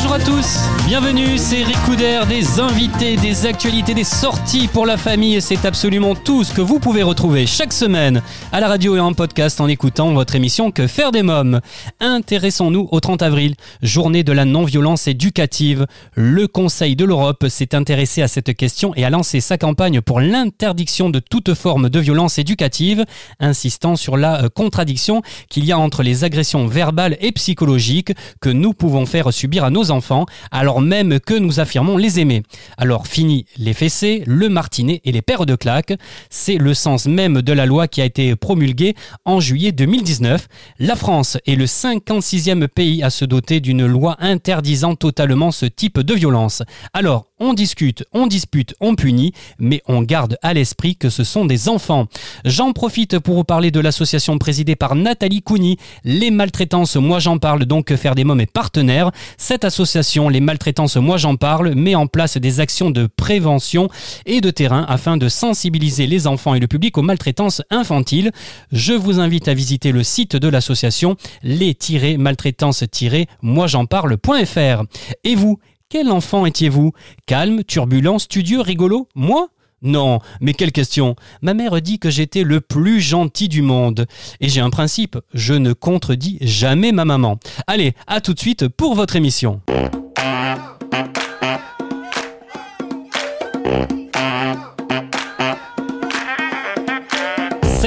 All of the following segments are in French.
Bonjour à tous, bienvenue, c'est Eric Couder, des invités, des actualités, des sorties pour la famille, c'est absolument tout ce que vous pouvez retrouver chaque semaine à la radio et en podcast en écoutant votre émission Que faire des mômes? Intéressons-nous au 30 avril, journée de la non-violence éducative. Le Conseil de l'Europe s'est intéressé à cette question et a lancé sa campagne pour l'interdiction de toute forme de violence éducative, insistant sur la euh, contradiction qu'il y a entre les agressions verbales et psychologiques que nous pouvons faire subir à nos enfants, alors même que nous affirmons les aimer. Alors fini les fessées, le martinet et les paires de claques, c'est le sens même de la loi qui a été promulguée en juillet 2019. La France est le 56e pays à se doter d'une loi interdisant totalement ce type de violence. Alors, on discute, on dispute, on punit, mais on garde à l'esprit que ce sont des enfants. J'en profite pour vous parler de l'association présidée par Nathalie Cougny, Les Maltraitances Moi J'en Parle, donc faire des mômes et partenaires. Cette association, Les Maltraitances Moi J'en Parle, met en place des actions de prévention et de terrain afin de sensibiliser les enfants et le public aux maltraitances infantiles. Je vous invite à visiter le site de l'association les-maltraitances-moij'en-parle.fr. Et vous, quel enfant étiez-vous? Calme, turbulent, studieux, rigolo? Moi? Non, mais quelle question Ma mère dit que j'étais le plus gentil du monde. Et j'ai un principe, je ne contredis jamais ma maman. Allez, à tout de suite pour votre émission.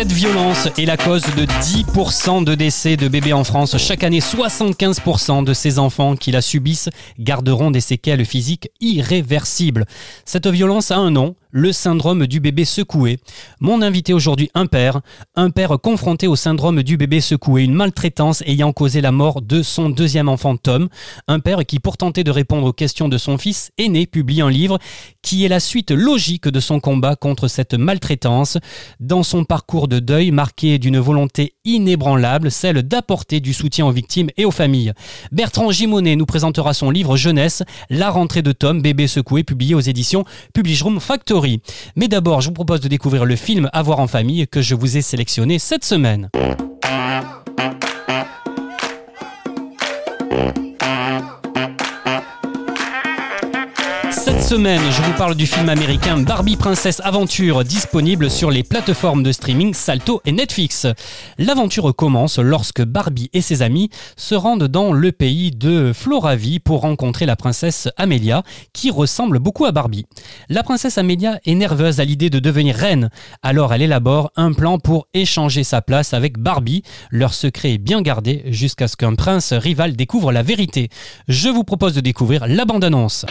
Cette violence est la cause de 10% de décès de bébés en France. Chaque année, 75% de ces enfants qui la subissent garderont des séquelles physiques irréversibles. Cette violence a un nom, le syndrome du bébé secoué. Mon invité aujourd'hui, un père, un père confronté au syndrome du bébé secoué, une maltraitance ayant causé la mort de son deuxième enfant Tom, un père qui pour tenter de répondre aux questions de son fils aîné publie un livre qui est la suite logique de son combat contre cette maltraitance, dans son parcours de deuil marqué d'une volonté inébranlable, celle d'apporter du soutien aux victimes et aux familles. Bertrand Gimonet nous présentera son livre Jeunesse, La rentrée de Tom, bébé secoué, publié aux éditions Publish Room Factory. Mais d'abord, je vous propose de découvrir le film À voir en famille que je vous ai sélectionné cette semaine. Je vous parle du film américain Barbie Princesse Aventure, disponible sur les plateformes de streaming Salto et Netflix. L'aventure commence lorsque Barbie et ses amis se rendent dans le pays de Floravie pour rencontrer la princesse Amelia, qui ressemble beaucoup à Barbie. La princesse Amelia est nerveuse à l'idée de devenir reine, alors elle élabore un plan pour échanger sa place avec Barbie. Leur secret est bien gardé jusqu'à ce qu'un prince rival découvre la vérité. Je vous propose de découvrir la bande-annonce.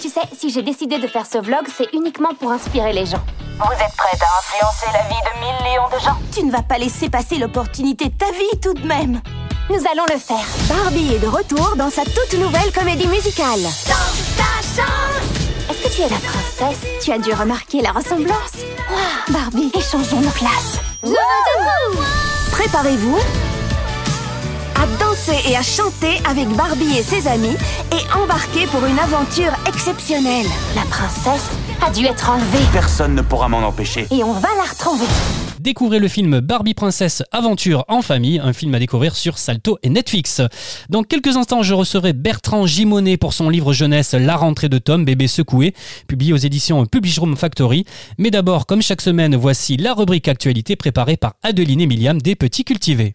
Tu sais, si j'ai décidé de faire ce vlog, c'est uniquement pour inspirer les gens. Vous êtes prête à influencer la vie de millions de gens? Tu ne vas pas laisser passer l'opportunité de ta vie tout de même. Nous allons le faire. Barbie est de retour dans sa toute nouvelle comédie musicale. Dans ta chance Est-ce que tu es la princesse? Tu as dû remarquer la ressemblance. Barbie, échangeons nos places. Préparez-vous à danser et à chanter avec Barbie et ses amis et embarquer pour une aventure exceptionnelle. La princesse a dû être enlevée. Personne ne pourra m'en empêcher. Et on va la retrouver. Découvrez le film Barbie Princesse Aventure en famille, un film à découvrir sur Salto et Netflix. Dans quelques instants, je recevrai Bertrand Gimonet pour son livre jeunesse La rentrée de Tom, bébé secoué, publié aux éditions Publish Room Factory. Mais d'abord, comme chaque semaine, voici la rubrique actualité préparée par Adeline et Miliam des Petits Cultivés.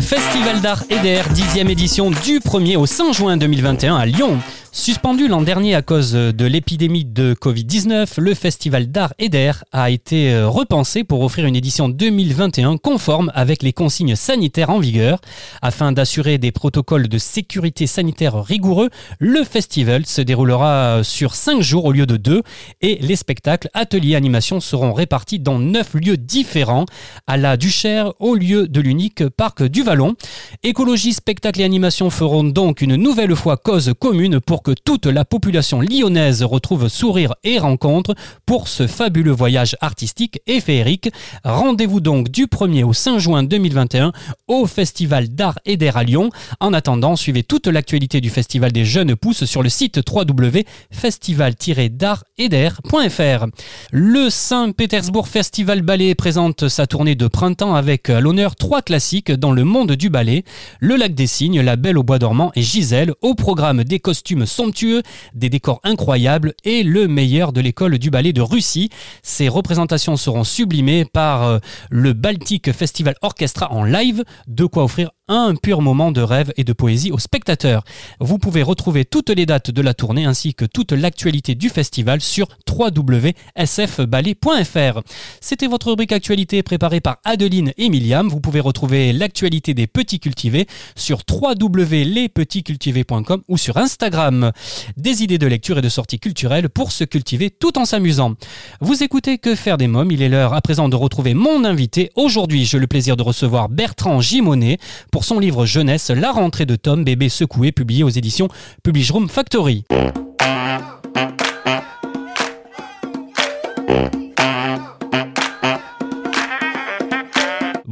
Festival d'art et d'air, 10e édition du 1er au 5 juin 2021 à Lyon. Suspendu l'an dernier à cause de l'épidémie de Covid-19, le festival d'art et d'air a été euh, repensé pour offrir une édition 2021 conforme avec les consignes sanitaires en vigueur. Afin d'assurer des protocoles de sécurité sanitaire rigoureux, le festival se déroulera sur 5 jours au lieu de 2 et les spectacles, ateliers, animations seront répartis dans 9 lieux différents à la Duchère au lieu de l'unique parc du Vallon. Écologie, spectacle et animation feront donc une nouvelle fois cause commune pour que toute la population lyonnaise retrouve sourire et rencontre pour ce fabuleux voyage artistique et féerique. Rendez-vous donc du 1er au 5 juin 2021 au Festival d'art et d'air à Lyon. En attendant, suivez toute l'actualité du Festival des Jeunes Pousses sur le site www.festival-d'art et d'air.fr. Le Saint-Pétersbourg Festival Ballet présente sa tournée de printemps avec à l'honneur trois classiques dans le monde du ballet, Le Lac des Cygnes, La Belle au Bois dormant et Gisèle, au programme des costumes somptueux, des décors incroyables et le meilleur de l'école du ballet de Russie. Ces représentations seront sublimées par euh, le Baltic Festival Orchestra en live, de quoi offrir un pur moment de rêve et de poésie aux spectateurs. Vous pouvez retrouver toutes les dates de la tournée ainsi que toute l'actualité du festival sur www.sfballet.fr. C'était votre rubrique actualité préparée par Adeline et Miliam. Vous pouvez retrouver l'actualité des petits cultivés sur www.lespetitscultivés.com ou sur Instagram. Des idées de lecture et de sorties culturelles pour se cultiver tout en s'amusant. Vous écoutez Que faire des mômes? Il est l'heure à présent de retrouver mon invité. Aujourd'hui, j'ai le plaisir de recevoir Bertrand Gimonet son livre jeunesse La rentrée de Tom, bébé secoué, publié aux éditions Publish Room Factory.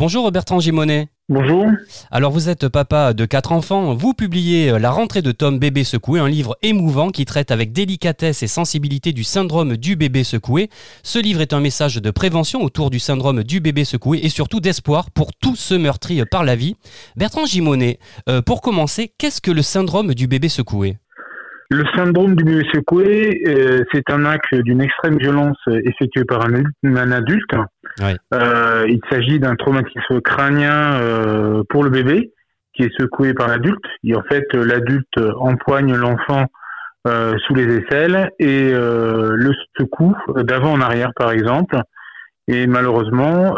Bonjour Bertrand Gimonet. Bonjour. Alors vous êtes papa de quatre enfants, vous publiez euh, La rentrée de Tom bébé secoué, un livre émouvant qui traite avec délicatesse et sensibilité du syndrome du bébé secoué. Ce livre est un message de prévention autour du syndrome du bébé secoué et surtout d'espoir pour tous ceux meurtris par la vie. Bertrand Gimonet, euh, pour commencer, qu'est-ce que le syndrome du bébé secoué? Le syndrome du bébé secoué, euh, c'est un acte d'une extrême violence euh, effectué par un, adulte- Euh, il s'agit d'un traumatisme crânien euh, pour le bébé qui est secoué par l'adulte. Et en fait, l'adulte empoigne l'enfant euh, sous les aisselles et le secoue d'avant en arrière, par exemple. Et malheureusement,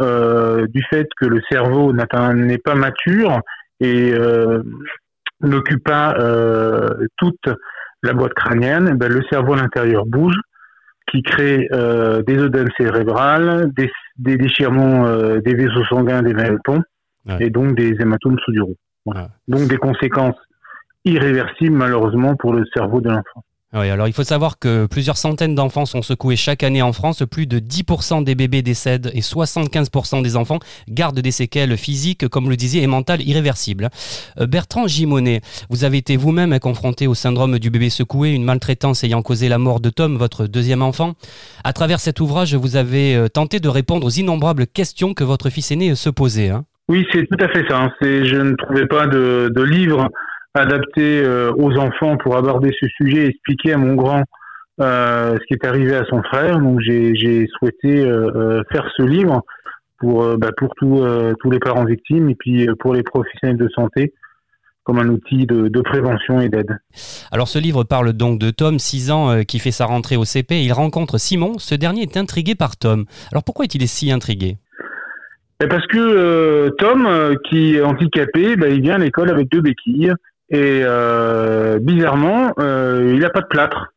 du fait que le cerveau n'est pas mature et n'occupe pas toute la boîte crânienne, ben, le cerveau à l'intérieur bouge, qui crée euh, des œdèmes cérébrales, des, des déchirements euh, des vaisseaux sanguins des Ouais. et donc des hématomes. Voilà. Ouais. Donc des conséquences irréversibles malheureusement pour le cerveau de l'enfant. Oui, alors il faut savoir que plusieurs centaines d'enfants sont secoués chaque année en France. Plus de 10% des bébés décèdent et 75% des enfants gardent des séquelles physiques, comme le disait, et mentales irréversibles. Euh, Bertrand Gimonet, vous avez été vous-même confronté au syndrome du bébé secoué, une maltraitance ayant causé la mort de Tom, votre deuxième enfant. À travers cet ouvrage, vous avez euh, tenté de répondre aux innombrables questions que votre fils aîné se posait. hein. Oui, c'est tout à fait ça. hein. Je ne trouvais pas de livre adapté euh, aux enfants pour aborder ce sujet et expliquer à mon grand euh, ce qui est arrivé à son frère. Donc j'ai, souhaité euh, faire ce livre pour, euh, bah, pour tous tous les parents victimes et puis pour les professionnels de santé comme un outil de, de prévention et d'aide. Alors ce livre parle donc de Tom, 6 ans, qui fait sa rentrée au CP. Il rencontre Simon. Ce dernier est intrigué par Tom. Alors pourquoi est-il si intrigué? Et parce que Tom, qui est handicapé, bah, il vient à l'école avec deux béquilles et euh, bizarrement, euh, il n'a pas de plâtre.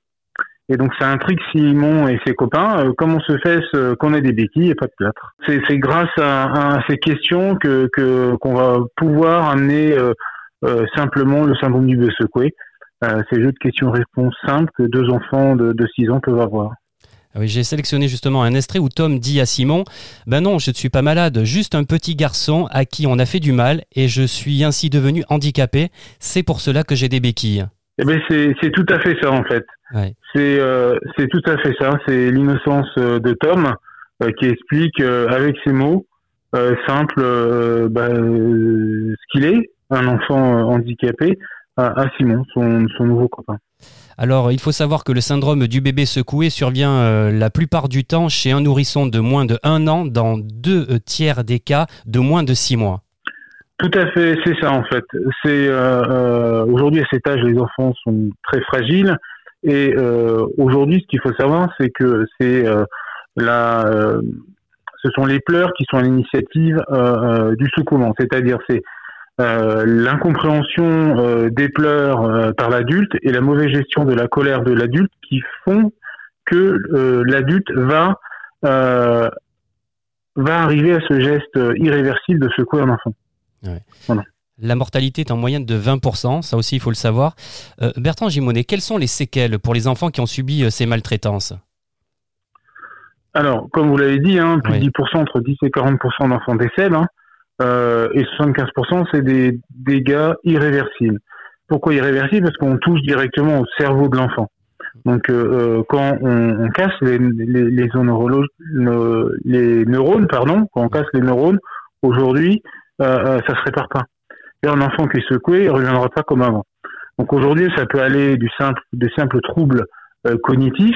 Et donc ça intrigue Simon et ses copains. euh, comment se fait ce- qu'on ait des béquilles et pas de plâtre? C'est grâce à, ces questions que qu'on va pouvoir amener euh, euh, simplement le syndrome du bœuf secoué. Euh, ces jeux de questions-réponses simples que deux enfants de, de 6 ans peuvent avoir. Ah Oui, j'ai sélectionné justement un extrait où Tom dit à Simon Ben non, je ne suis pas malade, juste un petit garçon à qui on a fait du mal et je suis ainsi devenu handicapé. C'est pour cela que j'ai des béquilles. Eh ben c'est tout à fait ça en fait. Ouais. C'est euh, c'est tout à fait ça. C'est l'innocence euh, de Tom euh, qui explique euh, avec ses mots simples bah, euh, ce qu'il est, un enfant handicapé, à, à Simon, son, son nouveau copain. Alors, il faut savoir que le syndrome du bébé secoué survient euh, la plupart du temps chez un nourrisson de moins de 1 an, dans deux euh, tiers des cas de moins de 6 mois. Tout à fait, c'est ça en fait. C'est euh, aujourd'hui à cet âge, les enfants sont très fragiles et aujourd'hui, ce qu'il faut savoir, c'est que c'est la, ce sont les pleurs qui sont à l'initiative du secouement, c'est-à-dire c'est euh, l'incompréhension euh, des pleurs euh, par l'adulte et la mauvaise gestion de la colère de l'adulte qui font que l'adulte va va arriver à ce geste irréversible de secouer un enfant. La mortalité est en moyenne de 20%, ça aussi il faut le savoir. Euh, Bertrand Gimonet, quelles sont les séquelles pour les enfants qui ont subi euh, ces maltraitances? Alors, comme vous l'avez dit, hein, plus de 10%, entre 10 et 40% d'enfants décèdent, hein, euh, et 75% c'est des dégâts irréversibles. Pourquoi irréversibles? Parce qu'on touche directement au cerveau de l'enfant. Donc, euh, euh, quand on, casse les, les, les, neurones, pardon, quand on casse les neurones, aujourd'hui, euh, euh, ça se répare pas. Et un enfant qui est secoué, il reviendra pas comme avant. Donc aujourd'hui, ça peut aller du simple, des simples troubles euh, cognitifs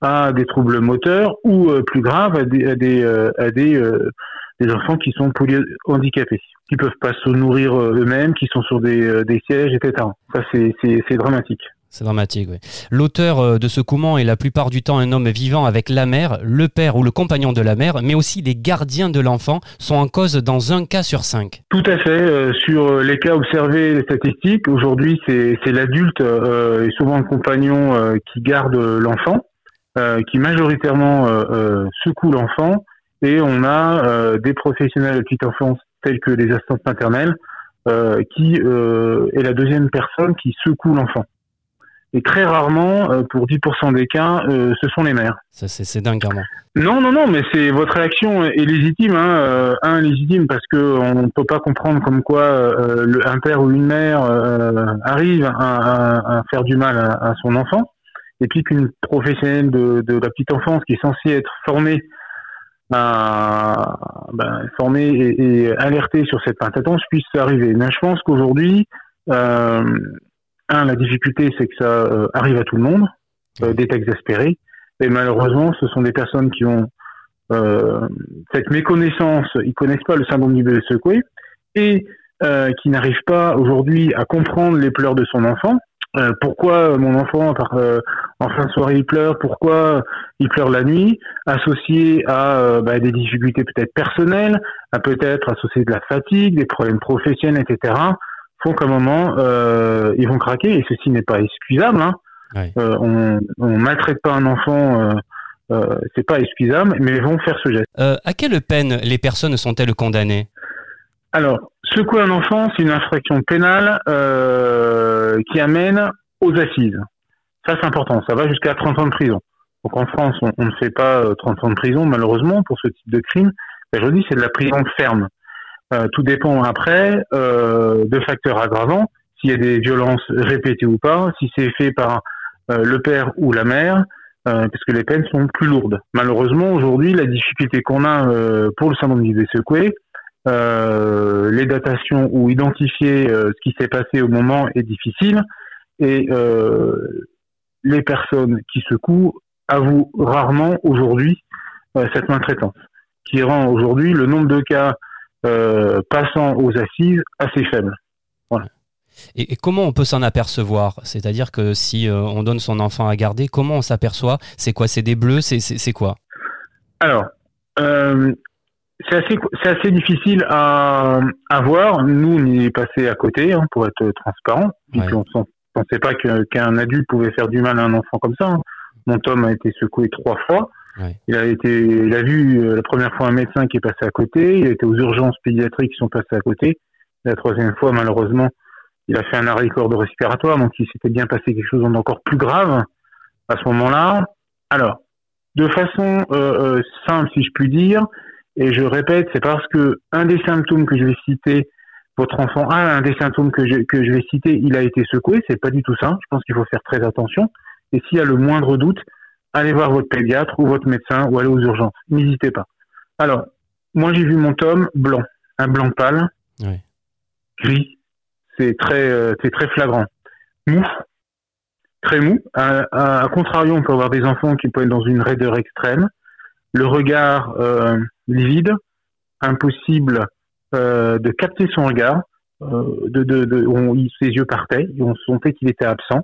à des troubles moteurs ou plus graves à des à des à des, des enfants qui sont polyhandicapés, qui peuvent pas se nourrir euh, eux-mêmes, qui sont sur des, euh, des sièges, etc. Ça c'est dramatique. C'est dramatique, oui. L'auteur euh, de ce couement est la plupart du temps un homme vivant avec la mère, le père ou le compagnon de la mère, mais aussi les gardiens de l'enfant sont en cause dans un cas sur cinq. Tout à fait. euh, sur les cas observés, les statistiques, aujourd'hui, c'est c'est l'adulte euh, et souvent le compagnon euh, qui garde l'enfant, euh, qui majoritairement secoue l'enfant. Et on a euh, des professionnels de petite enfance tels que les assistantes maternelles euh, qui euh, est la deuxième personne qui secoue l'enfant. Et très rarement, euh, pour 10% des cas, euh, ce sont les mères. Ça, c'est c'est dingue, vraiment. Non, non, non, mais c'est votre réaction est légitime. Hein, euh, un légitime parce que on ne peut pas comprendre comme quoi euh, le, un père ou une mère euh, arrive à, à- à faire du mal à, à son enfant, et puis qu'une professionnelle de, de la petite enfance qui est censée être formée à ben, formée et, et alertée sur cette maltraitance puisse arriver. Mais je pense qu'aujourd'hui, euh, un, la difficulté, c'est que ça euh, arrive à tout le monde, euh, d'être exaspéré. Et malheureusement, ce sont des personnes qui ont euh, cette méconnaissance, ils connaissent pas le syndrome du bébé secoué et euh, qui n'arrivent pas aujourd'hui à comprendre les pleurs de son enfant. Euh, pourquoi mon enfant, par, euh, en fin de soirée, il pleure? Pourquoi il pleure la nuit? Associé à euh, bah, des difficultés peut-être personnelles, à peut-être associé de la fatigue, des problèmes professionnels, etc. Font qu'à un moment, euh, ils vont craquer et ceci n'est pas excusable. Hein. Ouais. Euh, on, on maltraite pas un enfant, euh, euh, c'est pas excusable, mais ils vont faire ce geste. Euh, à quelle peine les personnes sont-elles condamnées? Alors, secouer un enfant, c'est une infraction pénale euh, qui amène aux assises. Ça, c'est important. Ça va jusqu'à 30 ans de prison. Donc en France, on, ne fait pas euh, 30 ans de prison, malheureusement, pour ce type de crime. Ben, je dis, c'est de la prison ferme. Euh, tout dépend après euh, de facteurs aggravants, s'il y a des violences répétées ou pas, si c'est fait par euh, le père ou la mère, euh, parce que les peines sont plus lourdes. Malheureusement, aujourd'hui, la difficulté qu'on a euh, pour le syndrome bébé secoué, euh, les datations ou identifier euh, ce qui s'est passé au moment est difficile. Et euh, les personnes qui secouent avouent rarement aujourd'hui euh, cette maltraitance, qui rend aujourd'hui le nombre de cas euh, passant aux assises assez faible. et, et comment on peut s'en apercevoir? C'est-à-dire que si euh, on donne son enfant à garder, comment on s'aperçoit? C'est quoi? C'est des bleus? C'est quoi? Alors, euh, c'est assez, c'est assez difficile à, à voir. Nous, on y est passé à côté, hein, pour être transparent. Ouais. Puis on ne pensait pas que- qu'un adulte pouvait faire du mal à un enfant comme ça. hein. Mon Tom a été secoué trois fois. Ouais. Il a été, il a vu euh, la première fois un médecin qui est passé à côté. Il a été aux urgences pédiatriques qui sont passées à côté. La troisième fois, malheureusement, il a fait un arrêt cardio-respiratoire, donc il s'était bien passé quelque chose d'encore plus grave à ce moment-là. Alors, de façon euh, euh, simple, si je puis dire, et je répète, c'est parce que un des symptômes que je vais citer, votre enfant a un des symptômes que je, que je vais citer, il a été secoué, c'est pas du tout ça. Je pense qu'il faut faire très attention. Et s'il y a le moindre doute, allez voir votre pédiatre ou votre médecin ou allez aux urgences. N'hésitez pas. Alors, moi j'ai vu mon tome blanc, un blanc pâle, Ouais. gris. C'est très, euh, c'est très flagrant. Mou, très mou. À, à- à contrario, on peut avoir des enfants qui peuvent être dans une raideur extrême. Le regard euh, livide, impossible euh, de capter son regard, euh, de, de, de on- il- ses yeux partaient, on sentait qu'il était absent.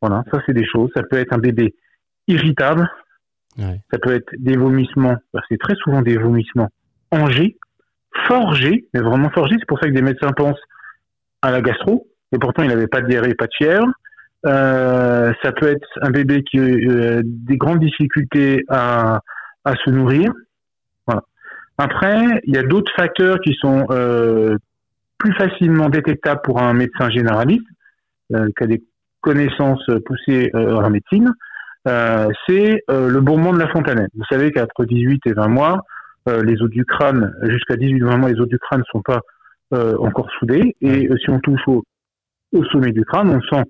Voilà, ça c'est des choses. Ça peut être un bébé irritable, Ouais. ça peut être des vomissements, bah, c'est très souvent des vomissements engés, forgés, mais vraiment forgés. C'est pour ça que des médecins pensent à la gastro, et pourtant il n'avait pas de diarrhée, pas de fièvre. Euh, ça peut être un bébé qui a euh, des grandes difficultés à, à se nourrir. Voilà. Après, il y a d'autres facteurs qui sont euh, plus facilement détectables pour un médecin généraliste, euh, qui a des connaissances poussées euh, en médecine. Euh, c'est euh, le bourrement de la fontanelle. Vous savez qu'entre 18 et 20 mois, euh, les os du crâne, jusqu'à 18-20 mois, les os du crâne ne sont pas euh, encore soudés. Et si on touche au, au sommet du crâne, on sent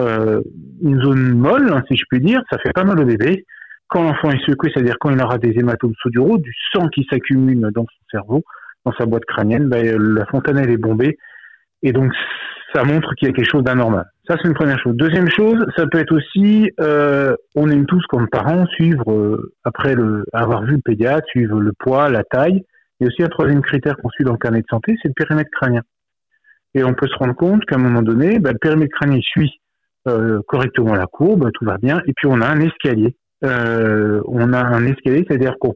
euh, une zone molle, hein, si je puis dire. Ça fait pas mal au bébé. Quand l'enfant est secoué, c'est-à-dire quand il aura des hématomes sous-duraux, du sang qui s'accumule dans son cerveau, dans sa boîte crânienne, ben, la fontanelle est bombée. Et donc, ça montre qu'il y a quelque chose d'anormal. Ça, c'est une première chose. Deuxième chose, ça peut être aussi, euh, on aime tous comme parents suivre, euh, après le, avoir vu le pédiatre, suivre le poids, la taille. Et aussi un troisième critère qu'on suit dans le carnet de santé, c'est le périmètre crânien. Et on peut se rendre compte qu'à un moment donné, ben, le périmètre crânien suit euh, correctement la courbe, tout va bien. Et puis on a un escalier. Euh, on a un escalier, c'est-à-dire qu'on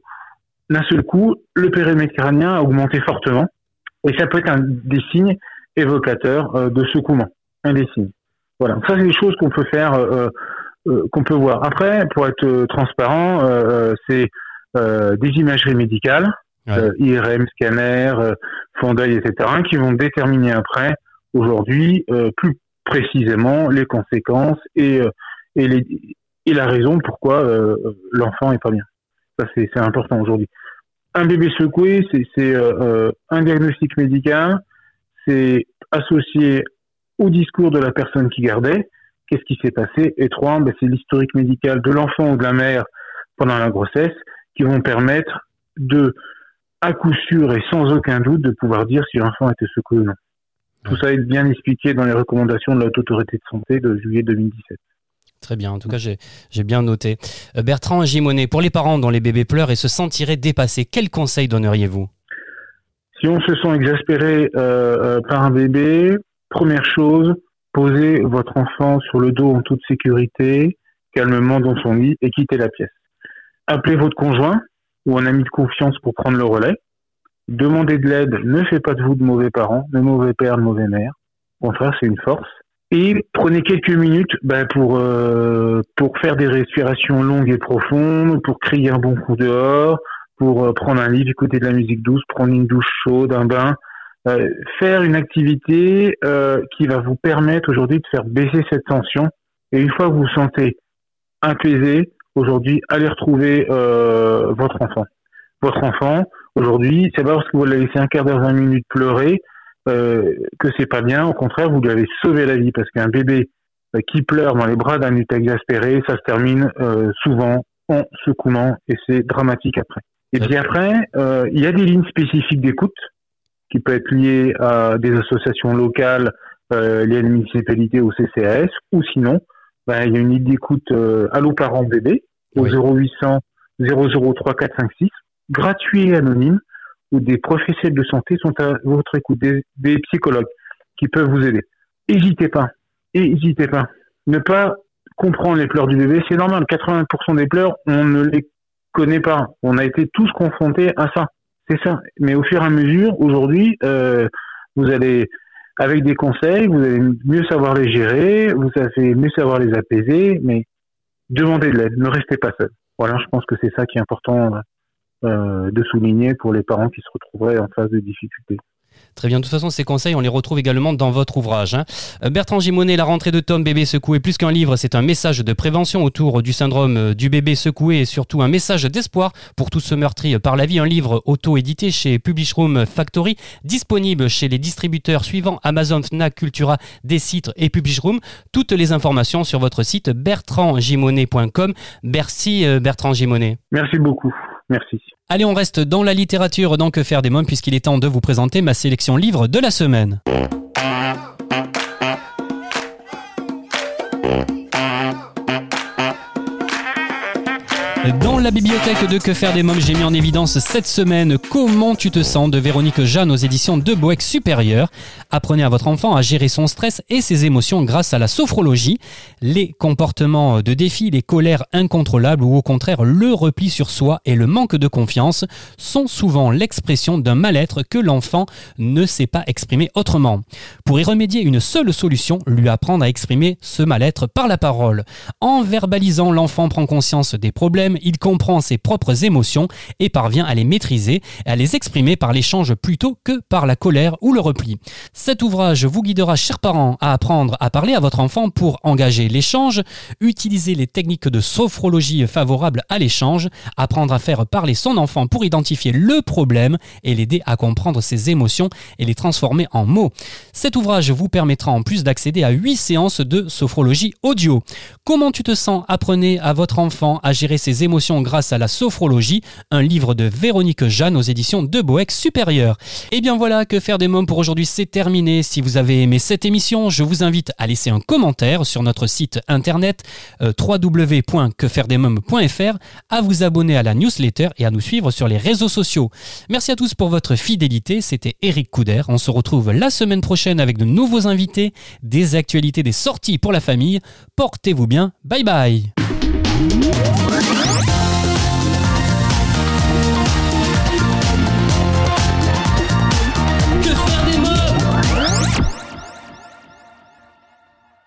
d'un seul coup, le périmètre crânien a augmenté fortement. Et ça peut être un des signes évocateurs euh, de secouement. Un des signes. Voilà. Ça, c'est des choses qu'on peut faire, euh, qu'on peut voir. Après, pour être transparent, c'est des imageries médicales, Ouais. IRM, scanner, fond d'œil, etc., qui vont déterminer après, aujourd'hui, plus précisément les conséquences et, et, les, et la raison pourquoi euh, l'enfant est pas bien. Ça, c'est important aujourd'hui. Un bébé secoué, c'est euh, euh, un diagnostic médical, c'est associé au discours de la personne qui gardait, qu'est-ce qui s'est passé, et trois, ben, c'est l'historique médical de l'enfant ou de la mère pendant la grossesse qui vont permettre de, à coup sûr et sans aucun doute, de pouvoir dire si l'enfant était secoué ou non. Tout ça est bien expliqué dans les recommandations de la Haute Autorité de Santé de juillet 2017. Très bien, en tout cas j'ai bien noté. Euh, Bertrand Gimonet, pour les parents dont les bébés pleurent et se sentiraient dépassés, quels conseils donneriez-vous? Si on se sent exaspéré euh, euh, par un bébé, première chose, posez votre enfant sur le dos en toute sécurité, calmement dans son lit et quittez la pièce. Appelez votre conjoint ou un ami de confiance pour prendre le relais. Demandez de l'aide ne fait pas de vous de mauvais parents, de mauvais pères, de mauvais mères. Au contraire, c'est une force. Et prenez quelques minutes ben, pour, euh, pour faire des respirations longues et profondes, pour crier un bon coup dehors, pour euh, prendre un livre, écouter de la musique douce, prendre une douche chaude, un bain, euh, faire une activité euh, qui va vous permettre aujourd'hui de faire baisser cette tension. Et une fois que vous vous sentez apaisé, aujourd'hui, allez retrouver euh, votre enfant. Votre enfant, aujourd'hui, c'est pas parce que vous l'avez laissé un quart d'heure, 20 minutes pleurer euh, que c'est pas bien. Au contraire, vous lui avez sauvé la vie parce qu'un bébé euh, qui pleure dans les bras d'un adulte exaspéré, ça se termine euh, souvent en secouement et c'est dramatique après. Et puis après, euh, il y a des lignes spécifiques d'écoute qui peuvent être liées à des associations locales, euh, liées à la municipalité ou CCAS, ou sinon, ben, il y a une ligne d'écoute Allo Parents Bébé au Oui. 0800 003 456, gratuit et anonyme, où des professionnels de santé sont à votre écoute, des, des psychologues qui peuvent vous aider. N'hésitez pas, n'hésitez pas. Ne pas comprendre les pleurs du bébé, c'est normal. 80% des pleurs, on ne les connaît pas. On a été tous confrontés à ça. C'est ça. Mais au fur et à mesure, aujourd'hui, euh, vous allez, avec des conseils, vous allez mieux savoir les gérer, vous allez mieux savoir les apaiser, mais demandez de l'aide, ne restez pas seul. Voilà, je pense que c'est ça qui est important euh, de souligner pour les parents qui se retrouveraient en face de difficultés. Très bien, de toute façon ces conseils on les retrouve également dans votre ouvrage. hein. Euh, Bertrand Gimonet, La rentrée de Tom, bébé secoué, plus qu'un livre, c'est un message de prévention autour du syndrome euh, du bébé secoué et surtout un message d'espoir pour tous ceux meurtris par la vie. Un livre auto-édité chez Publishroom Factory, disponible chez les distributeurs suivants Amazon, Fnac, Cultura, Decitre et Publishroom. Toutes les informations sur votre site bertrandgimonet.com. Merci euh, Bertrand Gimonet. Merci beaucoup. Merci. Allez, on reste dans la littérature dans Que faire des mômes puisqu'il est temps de vous présenter ma sélection livre de la semaine. La bibliothèque de Que faire des mômes, j'ai mis en évidence cette semaine Comment tu te sens de Véronique Jeanne aux éditions de Boeck Supérieur? Apprenez à votre enfant à gérer son stress et ses émotions grâce à la sophrologie. Les comportements de défi, les colères incontrôlables ou au contraire le repli sur soi et le manque de confiance sont souvent l'expression d'un mal-être que l'enfant ne sait pas exprimer autrement. Pour y remédier, une seule solution, lui apprendre à exprimer ce mal-être par la parole. En verbalisant, l'enfant prend conscience des problèmes, il comprend ses propres émotions et parvient à les maîtriser à les exprimer par l'échange plutôt que par la colère ou le repli. Cet ouvrage vous guidera, chers parents, à apprendre à parler à votre enfant pour engager l'échange, utiliser les techniques de sophrologie favorables à l'échange, apprendre à faire parler son enfant pour identifier le problème et l'aider à comprendre ses émotions et les transformer en mots. Cet ouvrage vous permettra en plus d'accéder à 8 séances de sophrologie audio. Comment tu te sens? Apprenez à votre enfant à gérer ses émotions grâce à la sophrologie, un livre de Véronique Jeanne aux éditions de Boeck Supérieur. Et bien voilà, que faire des mômes pour aujourd'hui, c'est terminé. Si vous avez aimé cette émission, je vous invite à laisser un commentaire sur notre site internet euh, à vous abonner à la newsletter et à nous suivre sur les réseaux sociaux. Merci à tous pour votre fidélité, c'était Eric Couder. On se retrouve la semaine prochaine avec de nouveaux invités, des actualités, des sorties pour la famille. Portez-vous bien, bye bye